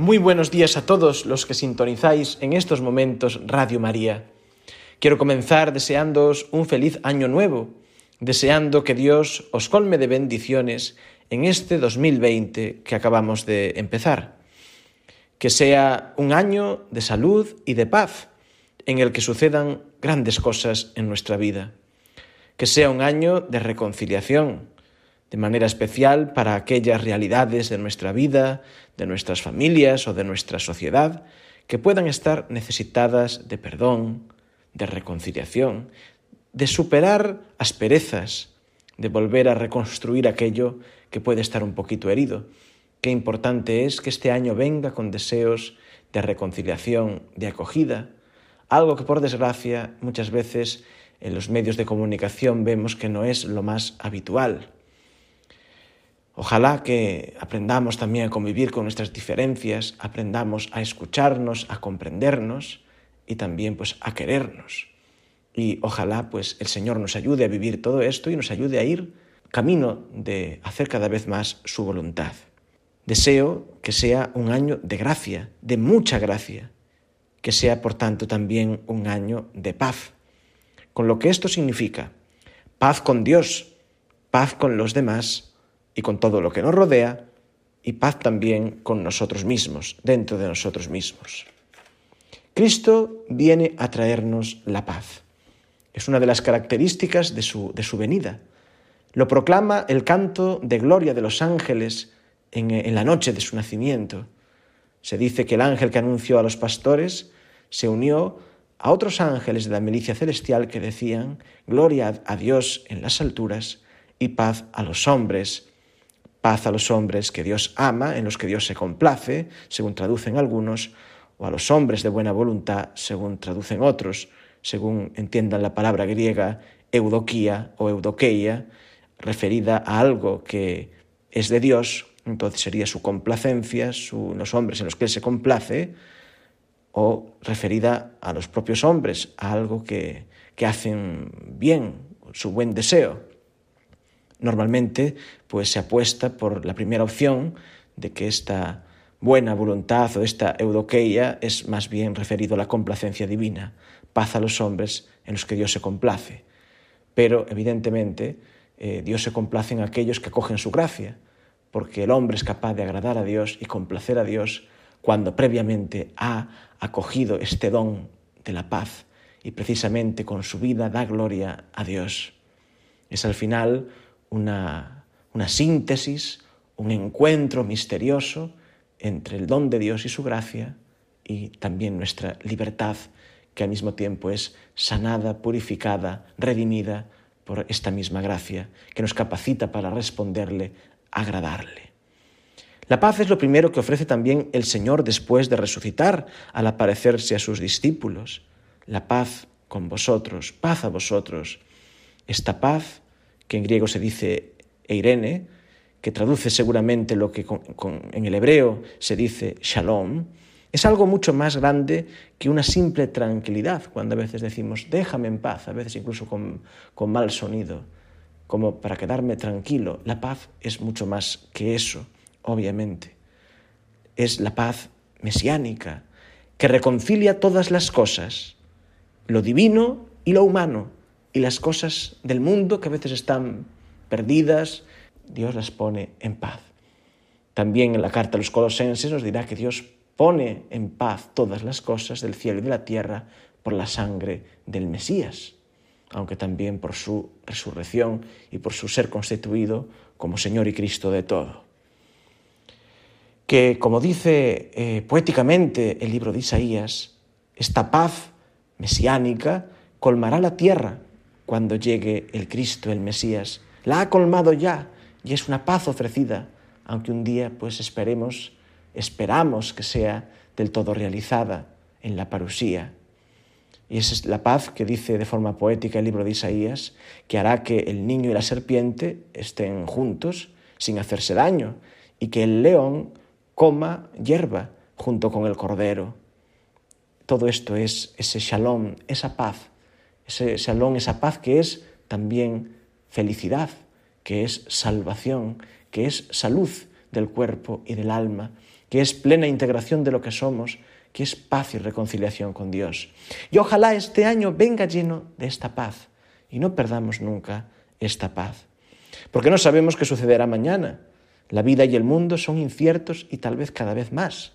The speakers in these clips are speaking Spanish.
Muy buenos días a todos los que sintonizáis en estos momentos Radio María. Quiero comenzar deseándoos un feliz año nuevo, deseando que Dios os colme de bendiciones en este 2020 que acabamos de empezar. Que sea un año de salud y de paz en el que sucedan grandes cosas en nuestra vida. Que sea un año de reconciliación, de manera especial para aquellas realidades de nuestra vida, de nuestras familias o de nuestra sociedad que puedan estar necesitadas de perdón, de reconciliación, de superar asperezas, de volver a reconstruir aquello que puede estar un poquito herido. Qué importante es que este año venga con deseos de reconciliación, de acogida, algo que por desgracia muchas veces en los medios de comunicación vemos que no es lo más habitual. Ojalá que aprendamos también a convivir con nuestras diferencias, aprendamos a escucharnos, a comprendernos y también pues a querernos. Y ojalá pues el Señor nos ayude a vivir todo esto y nos ayude a ir camino de hacer cada vez más su voluntad. Deseo que sea un año de gracia, de mucha gracia, que sea por tanto también un año de paz, con lo que esto significa paz con Dios, paz con los demás, y con todo lo que nos rodea, y paz también con nosotros mismos, dentro de nosotros mismos. Cristo viene a traernos la paz. Es una de las características de su, de su venida. Lo proclama el canto de gloria de los ángeles en, en la noche de su nacimiento. Se dice que el ángel que anunció a los pastores se unió a otros ángeles de la milicia celestial que decían, Gloria a Dios en las alturas y paz a los hombres paz a los hombres que Dios ama, en los que Dios se complace, según traducen algunos, o a los hombres de buena voluntad, según traducen otros, según entiendan la palabra griega eudoquía o eudoqueia, referida a algo que es de Dios, entonces sería su complacencia, su, los hombres en los que Él se complace, o referida a los propios hombres, a algo que, que hacen bien, su buen deseo. Normalmente, pues se apuesta por la primera opción de que esta buena voluntad o esta eudoqueia es más bien referido a la complacencia divina, paz a los hombres en los que Dios se complace. Pero, evidentemente, eh, Dios se complace en aquellos que acogen su gracia, porque el hombre es capaz de agradar a Dios y complacer a Dios cuando previamente ha acogido este don de la paz y precisamente con su vida da gloria a Dios. Es al final una, una síntesis, un encuentro misterioso entre el don de Dios y su gracia y también nuestra libertad, que al mismo tiempo es sanada, purificada, redimida por esta misma gracia, que nos capacita para responderle, agradarle. La paz es lo primero que ofrece también el Señor después de resucitar al aparecerse a sus discípulos. La paz con vosotros, paz a vosotros. Esta paz que en griego se dice eirene, que traduce seguramente lo que en el hebreo se dice shalom, es algo mucho más grande que una simple tranquilidad, cuando a veces decimos déjame en paz, a veces incluso con, con mal sonido, como para quedarme tranquilo. La paz es mucho más que eso, obviamente. Es la paz mesiánica, que reconcilia todas las cosas, lo divino y lo humano, y las cosas del mundo que a veces están perdidas, Dios las pone en paz. También en la carta a los colosenses nos dirá que Dios pone en paz todas las cosas del cielo y de la tierra por la sangre del Mesías, aunque también por su resurrección y por su ser constituido como Señor y Cristo de todo. Que, como dice eh, poéticamente el libro de Isaías, esta paz mesiánica colmará la tierra cuando llegue el Cristo, el Mesías. La ha colmado ya y es una paz ofrecida, aunque un día pues esperemos, esperamos que sea del todo realizada en la parusía. Y es la paz que dice de forma poética el libro de Isaías, que hará que el niño y la serpiente estén juntos sin hacerse daño y que el león coma hierba junto con el cordero. Todo esto es ese shalom, esa paz, ese shalom, esa paz que es también felicidad, que es salvación, que es salud del cuerpo y del alma, que es plena integración de lo que somos, que es paz y reconciliación con Dios. Y ojalá este año venga lleno de esta paz y no perdamos nunca esta paz. Porque no sabemos qué sucederá mañana. La vida y el mundo son inciertos y tal vez cada vez más.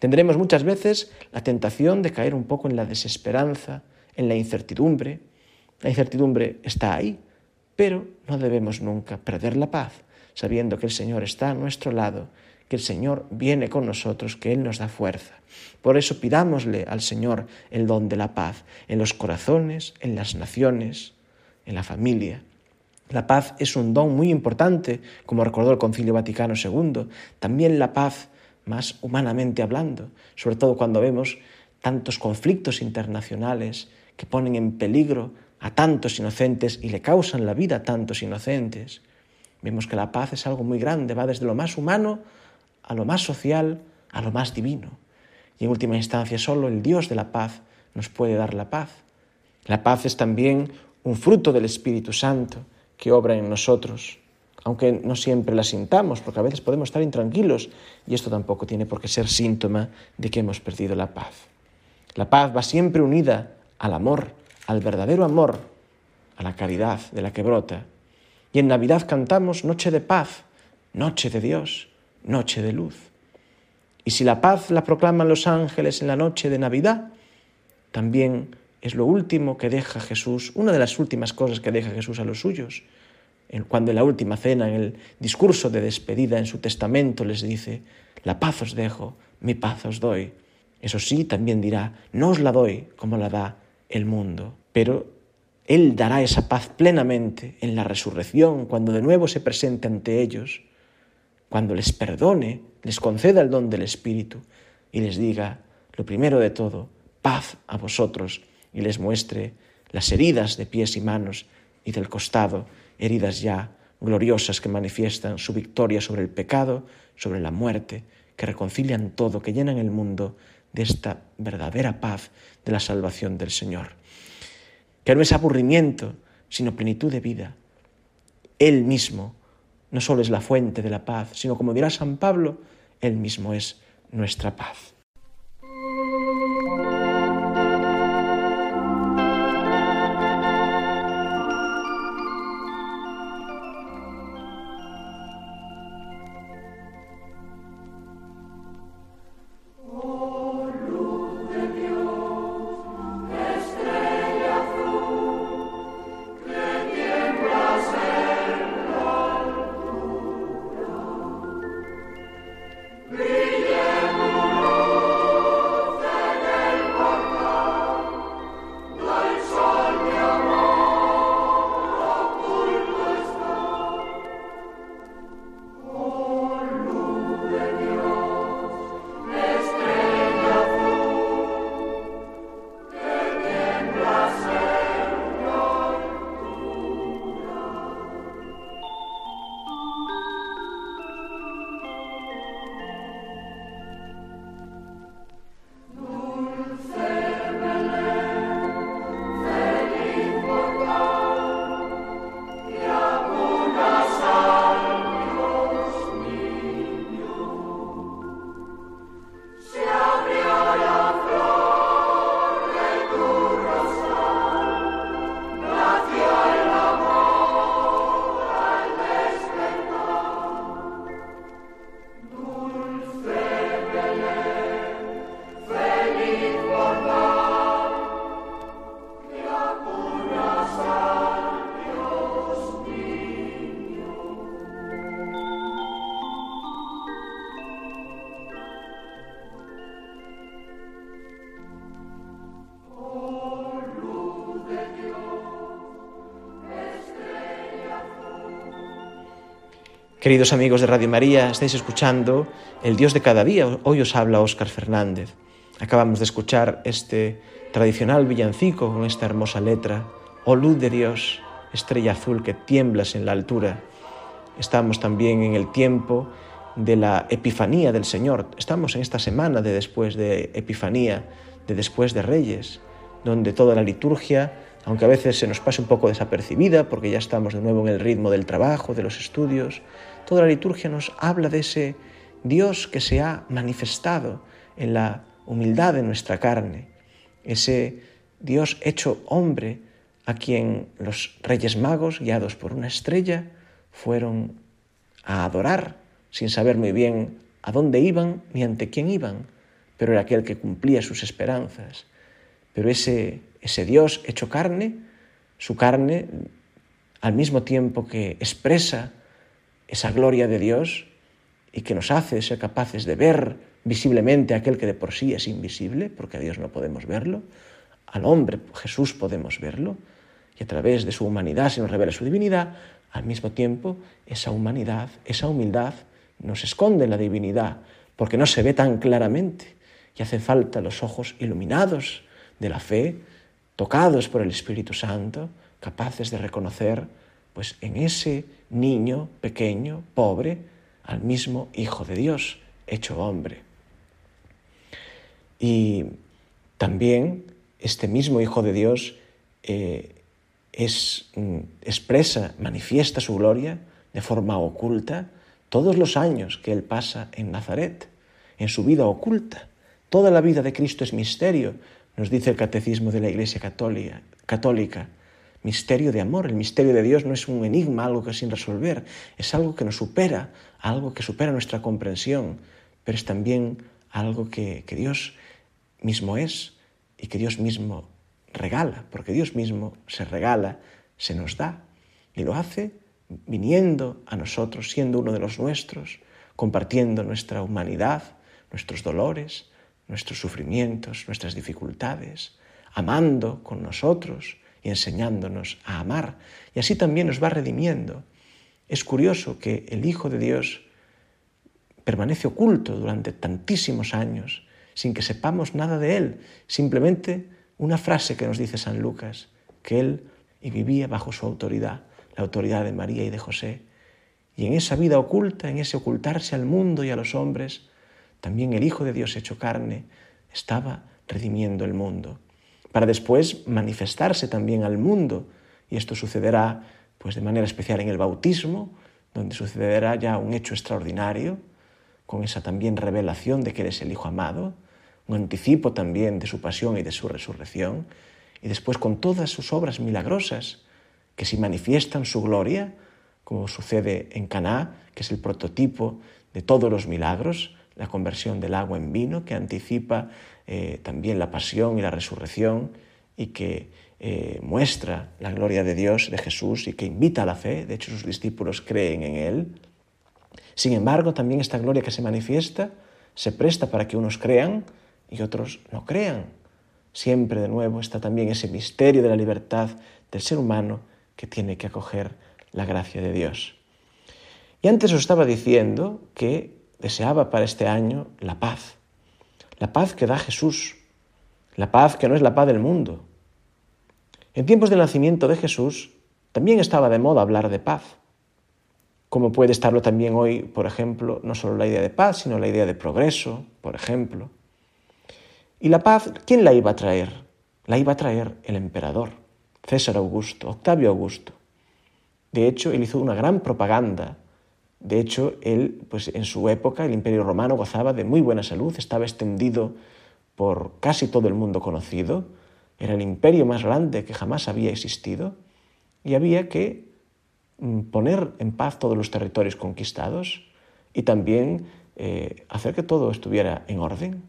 Tendremos muchas veces la tentación de caer un poco en la desesperanza, en la incertidumbre. La incertidumbre está ahí, pero no debemos nunca perder la paz, sabiendo que el Señor está a nuestro lado que el Señor viene con nosotros, que Él nos da fuerza. Por eso pidámosle al Señor el don de la paz en los corazones, en las naciones, en la familia. La paz es un don muy importante, como recordó el Concilio Vaticano II. También la paz, más humanamente hablando, sobre todo cuando vemos tantos conflictos internacionales que ponen en peligro a tantos inocentes y le causan la vida a tantos inocentes. Vemos que la paz es algo muy grande, va desde lo más humano a lo más social, a lo más divino. Y en última instancia, solo el Dios de la paz nos puede dar la paz. La paz es también un fruto del Espíritu Santo que obra en nosotros, aunque no siempre la sintamos, porque a veces podemos estar intranquilos y esto tampoco tiene por qué ser síntoma de que hemos perdido la paz. La paz va siempre unida al amor, al verdadero amor, a la caridad de la que brota. Y en Navidad cantamos Noche de paz, Noche de Dios noche de luz. Y si la paz la proclaman los ángeles en la noche de Navidad, también es lo último que deja Jesús, una de las últimas cosas que deja Jesús a los suyos. Cuando en la última cena, en el discurso de despedida en su testamento, les dice, la paz os dejo, mi paz os doy. Eso sí, también dirá, no os la doy como la da el mundo, pero Él dará esa paz plenamente en la resurrección, cuando de nuevo se presente ante ellos cuando les perdone, les conceda el don del Espíritu y les diga, lo primero de todo, paz a vosotros y les muestre las heridas de pies y manos y del costado, heridas ya gloriosas que manifiestan su victoria sobre el pecado, sobre la muerte, que reconcilian todo, que llenan el mundo de esta verdadera paz de la salvación del Señor. Que no es aburrimiento, sino plenitud de vida. Él mismo no solo es la fuente de la paz, sino como dirá San Pablo, Él mismo es nuestra paz. Queridos amigos de Radio María, estáis escuchando El Dios de cada día. Hoy os habla Óscar Fernández. Acabamos de escuchar este tradicional villancico con esta hermosa letra. Oh luz de Dios, estrella azul que tiemblas en la altura. Estamos también en el tiempo de la Epifanía del Señor. Estamos en esta semana de después de Epifanía, de después de Reyes, donde toda la liturgia, aunque a veces se nos pase un poco desapercibida, porque ya estamos de nuevo en el ritmo del trabajo, de los estudios, toda la liturgia nos habla de ese Dios que se ha manifestado en la humildad de nuestra carne, ese Dios hecho hombre a quien los reyes magos, guiados por una estrella, fueron a adorar sin saber muy bien a dónde iban ni ante quién iban, pero era aquel que cumplía sus esperanzas. Pero ese, ese Dios hecho carne, su carne, al mismo tiempo que expresa esa gloria de Dios y que nos hace ser capaces de ver visiblemente aquel que de por sí es invisible, porque a Dios no podemos verlo, al hombre Jesús podemos verlo, y a través de su humanidad se nos revela su divinidad, al mismo tiempo esa humanidad, esa humildad nos esconde en la divinidad, porque no se ve tan claramente, y hace falta los ojos iluminados de la fe, tocados por el Espíritu Santo, capaces de reconocer pues en ese niño pequeño, pobre, al mismo Hijo de Dios, hecho hombre. Y también este mismo Hijo de Dios eh, es, mm, expresa, manifiesta su gloria de forma oculta todos los años que Él pasa en Nazaret, en su vida oculta. Toda la vida de Cristo es misterio, nos dice el Catecismo de la Iglesia Católica. católica misterio de amor. El misterio de Dios no es un enigma, algo que sin resolver, es algo que nos supera, algo que supera nuestra comprensión, pero es también algo que, que Dios mismo es y que Dios mismo regala, porque Dios mismo se regala, se nos da y lo hace viniendo a nosotros, siendo uno de los nuestros, compartiendo nuestra humanidad, nuestros dolores, nuestros sufrimientos, nuestras dificultades, amando con nosotros, y enseñándonos a amar. Y así también nos va redimiendo. Es curioso que el Hijo de Dios permanece oculto durante tantísimos años sin que sepamos nada de Él. Simplemente una frase que nos dice San Lucas, que Él y vivía bajo su autoridad, la autoridad de María y de José. Y en esa vida oculta, en ese ocultarse al mundo y a los hombres, también el Hijo de Dios hecho carne estaba redimiendo el mundo para después manifestarse también al mundo. Y esto sucederá pues de manera especial en el bautismo, donde sucederá ya un hecho extraordinario, con esa también revelación de que eres el Hijo amado, un anticipo también de su pasión y de su resurrección, y después con todas sus obras milagrosas que si manifiestan su gloria, como sucede en Caná, que es el prototipo de todos los milagros, la conversión del agua en vino, que anticipa eh, también la pasión y la resurrección y que eh, muestra la gloria de Dios, de Jesús, y que invita a la fe. De hecho, sus discípulos creen en Él. Sin embargo, también esta gloria que se manifiesta se presta para que unos crean y otros no crean. Siempre de nuevo está también ese misterio de la libertad del ser humano que tiene que acoger la gracia de Dios. Y antes os estaba diciendo que deseaba para este año la paz, la paz que da Jesús, la paz que no es la paz del mundo. En tiempos del nacimiento de Jesús también estaba de moda hablar de paz, como puede estarlo también hoy, por ejemplo, no solo la idea de paz, sino la idea de progreso, por ejemplo. ¿Y la paz quién la iba a traer? La iba a traer el emperador, César Augusto, Octavio Augusto. De hecho, él hizo una gran propaganda de hecho, él, pues en su época, el Imperio Romano gozaba de muy buena salud, estaba extendido por casi todo el mundo conocido, era el imperio más grande que jamás había existido, y había que mm, poner en paz todos los territorios conquistados y también eh, hacer que todo estuviera en orden.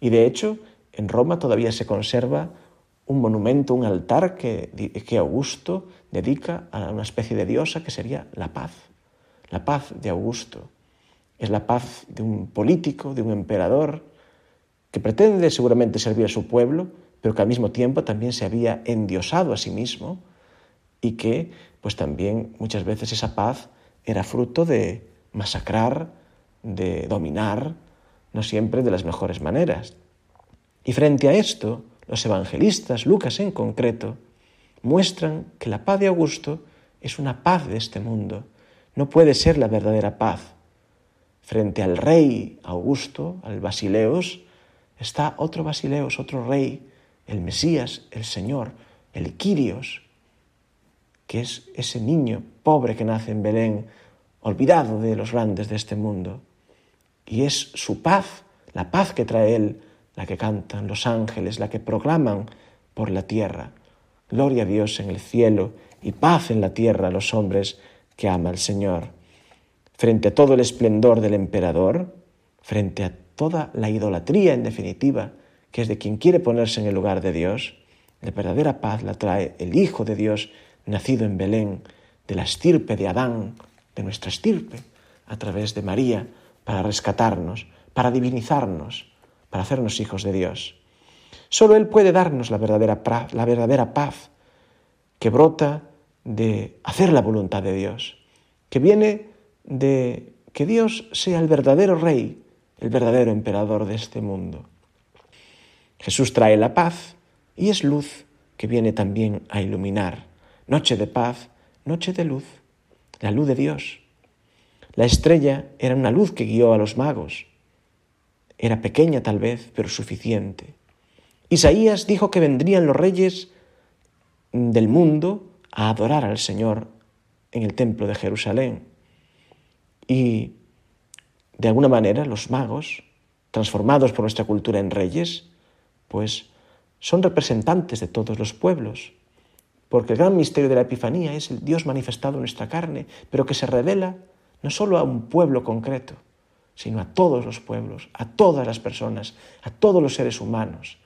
Y de hecho, en Roma todavía se conserva un monumento, un altar que, que Augusto dedica a una especie de diosa que sería la paz. La paz de Augusto es la paz de un político, de un emperador, que pretende seguramente servir a su pueblo, pero que al mismo tiempo también se había endiosado a sí mismo y que pues también muchas veces esa paz era fruto de masacrar, de dominar, no siempre de las mejores maneras. Y frente a esto, los evangelistas, Lucas en concreto, muestran que la paz de Augusto es una paz de este mundo, no puede ser la verdadera paz. Frente al rey Augusto, al Basileos, está otro Basileos, otro rey, el Mesías, el Señor, el Quirios, que es ese niño pobre que nace en Belén, olvidado de los grandes de este mundo. Y es su paz, la paz que trae Él, la que cantan los ángeles, la que proclaman por la tierra. Gloria a Dios en el cielo y paz en la tierra a los hombres que ama el Señor. Frente a todo el esplendor del emperador, frente a toda la idolatría en definitiva, que es de quien quiere ponerse en el lugar de Dios, la verdadera paz la trae el Hijo de Dios nacido en Belén, de la estirpe de Adán, de nuestra estirpe, a través de María, para rescatarnos, para divinizarnos, para hacernos hijos de Dios. Solo Él puede darnos la verdadera, la verdadera paz que brota de hacer la voluntad de Dios, que viene de que Dios sea el verdadero rey, el verdadero emperador de este mundo. Jesús trae la paz y es luz que viene también a iluminar. Noche de paz, noche de luz, la luz de Dios. La estrella era una luz que guió a los magos. Era pequeña tal vez, pero suficiente. Isaías dijo que vendrían los reyes del mundo a adorar al Señor en el templo de Jerusalén. Y de alguna manera los magos, transformados por nuestra cultura en reyes, pues son representantes de todos los pueblos, porque el gran misterio de la Epifanía es el Dios manifestado en nuestra carne, pero que se revela no solo a un pueblo concreto, sino a todos los pueblos, a todas las personas, a todos los seres humanos,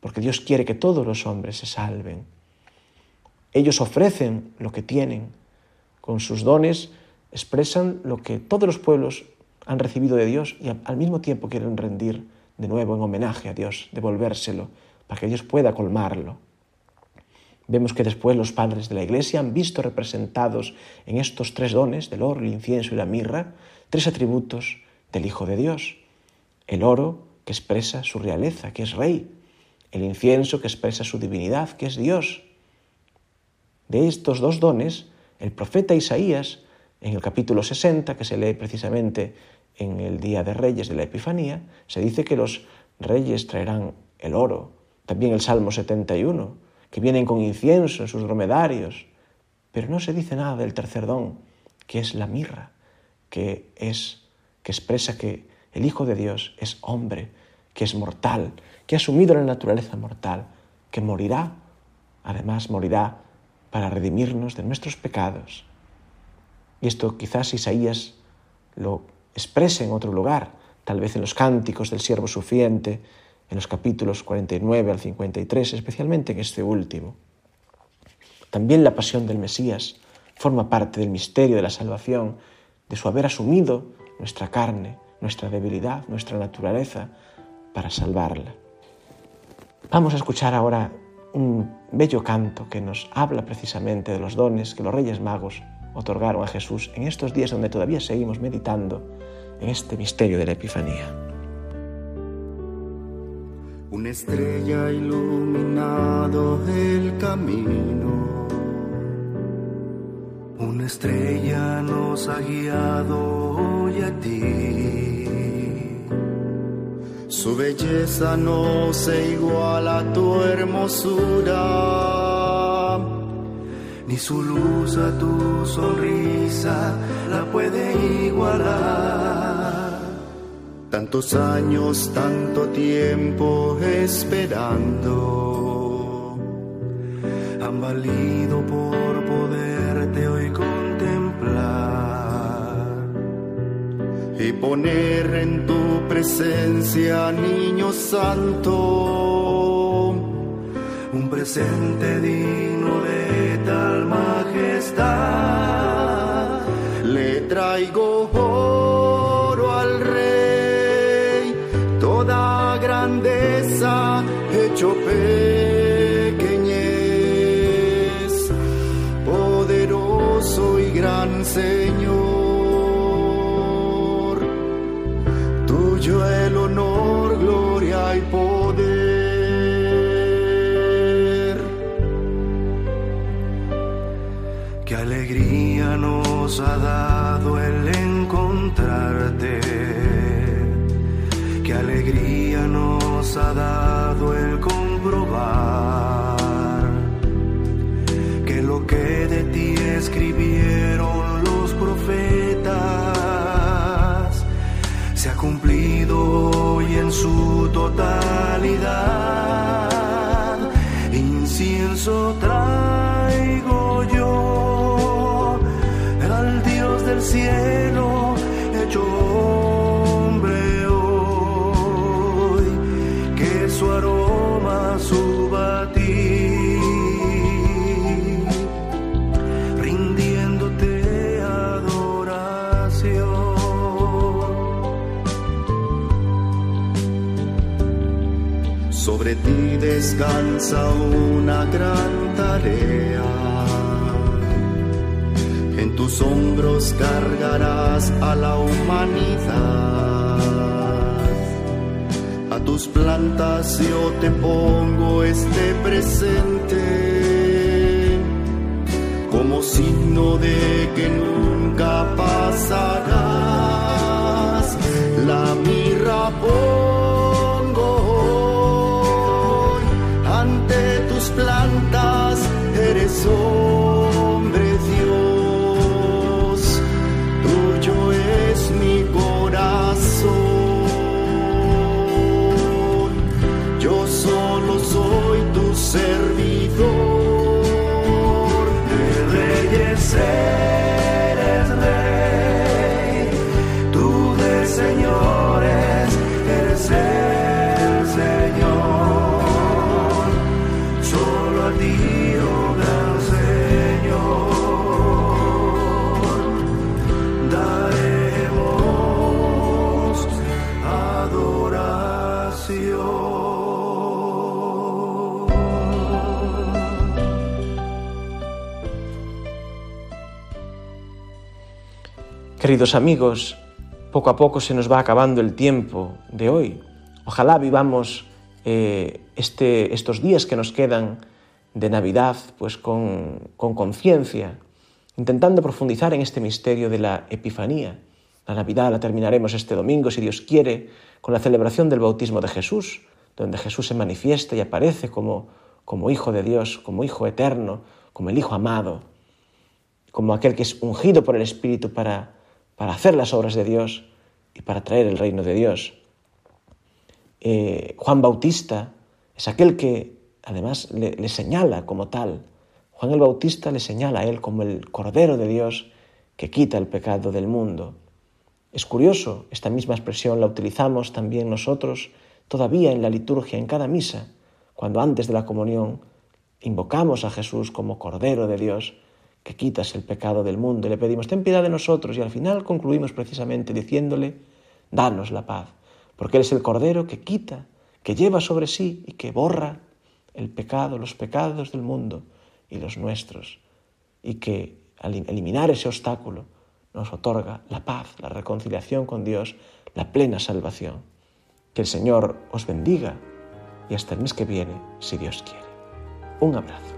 porque Dios quiere que todos los hombres se salven. Ellos ofrecen lo que tienen, con sus dones expresan lo que todos los pueblos han recibido de Dios y al mismo tiempo quieren rendir de nuevo en homenaje a Dios, devolvérselo, para que Dios pueda colmarlo. Vemos que después los padres de la Iglesia han visto representados en estos tres dones, del oro, el incienso y la mirra, tres atributos del Hijo de Dios. El oro, que expresa su realeza, que es rey. El incienso, que expresa su divinidad, que es Dios. De estos dos dones, el profeta Isaías, en el capítulo 60, que se lee precisamente en el Día de Reyes de la Epifanía, se dice que los reyes traerán el oro. También el Salmo 71, que vienen con incienso en sus dromedarios. Pero no se dice nada del tercer don, que es la mirra, que es que expresa que el Hijo de Dios es hombre, que es mortal, que ha asumido la naturaleza mortal, que morirá, además morirá para redimirnos de nuestros pecados. Y esto quizás Isaías lo exprese en otro lugar, tal vez en los cánticos del siervo sufriente, en los capítulos 49 al 53, especialmente en este último. También la pasión del Mesías forma parte del misterio de la salvación, de su haber asumido nuestra carne, nuestra debilidad, nuestra naturaleza, para salvarla. Vamos a escuchar ahora un bello canto que nos habla precisamente de los dones que los Reyes Magos otorgaron a Jesús en estos días donde todavía seguimos meditando en este misterio de la Epifanía. Una estrella ha iluminado el camino. Una estrella nos ha guiado hoy a ti. Su belleza no se iguala a tu hermosura, ni su luz a tu sonrisa la puede igualar. Tantos años, tanto tiempo esperando, han valido por y poner en tu presencia, niño santo, un presente digno de tal majestad. Le traigo oro nos ha dado el encontrarte. Qué alegría nos ha dado el comprobar que lo que de ti escribieron los profetas se ha cumplido hoy en su totalidad. Incienso traigo cielo hecho hombre hoy, que su aroma suba a ti, rindiéndote adoración. Sobre ti descansa una gran tarea. Tus hombros cargarás a la humanidad. A tus plantas yo te pongo este presente como signo de que nunca pasarás. Queridos amigos, poco a poco se nos va acabando el tiempo de hoy. Ojalá vivamos eh, este, estos días que nos quedan de Navidad pues con con conciencia, intentando profundizar en este misterio de la Epifanía. La Navidad la terminaremos este domingo, si Dios quiere, con la celebración del bautismo de Jesús, donde Jesús se manifiesta y aparece como, como Hijo de Dios, como Hijo eterno, como el Hijo amado, como aquel que es ungido por el Espíritu para, para hacer las obras de Dios y para traer el reino de Dios. Eh, Juan Bautista es aquel que además le, le señala como tal. Juan el Bautista le señala a él como el Cordero de Dios que quita el pecado del mundo. Es curioso, esta misma expresión la utilizamos también nosotros todavía en la liturgia, en cada misa, cuando antes de la comunión invocamos a Jesús como Cordero de Dios que quitas el pecado del mundo y le pedimos, ten piedad de nosotros y al final concluimos precisamente diciéndole, danos la paz, porque Él es el Cordero que quita, que lleva sobre sí y que borra el pecado, los pecados del mundo y los nuestros, y que al eliminar ese obstáculo nos otorga la paz, la reconciliación con Dios, la plena salvación. Que el Señor os bendiga y hasta el mes que viene, si Dios quiere. Un abrazo.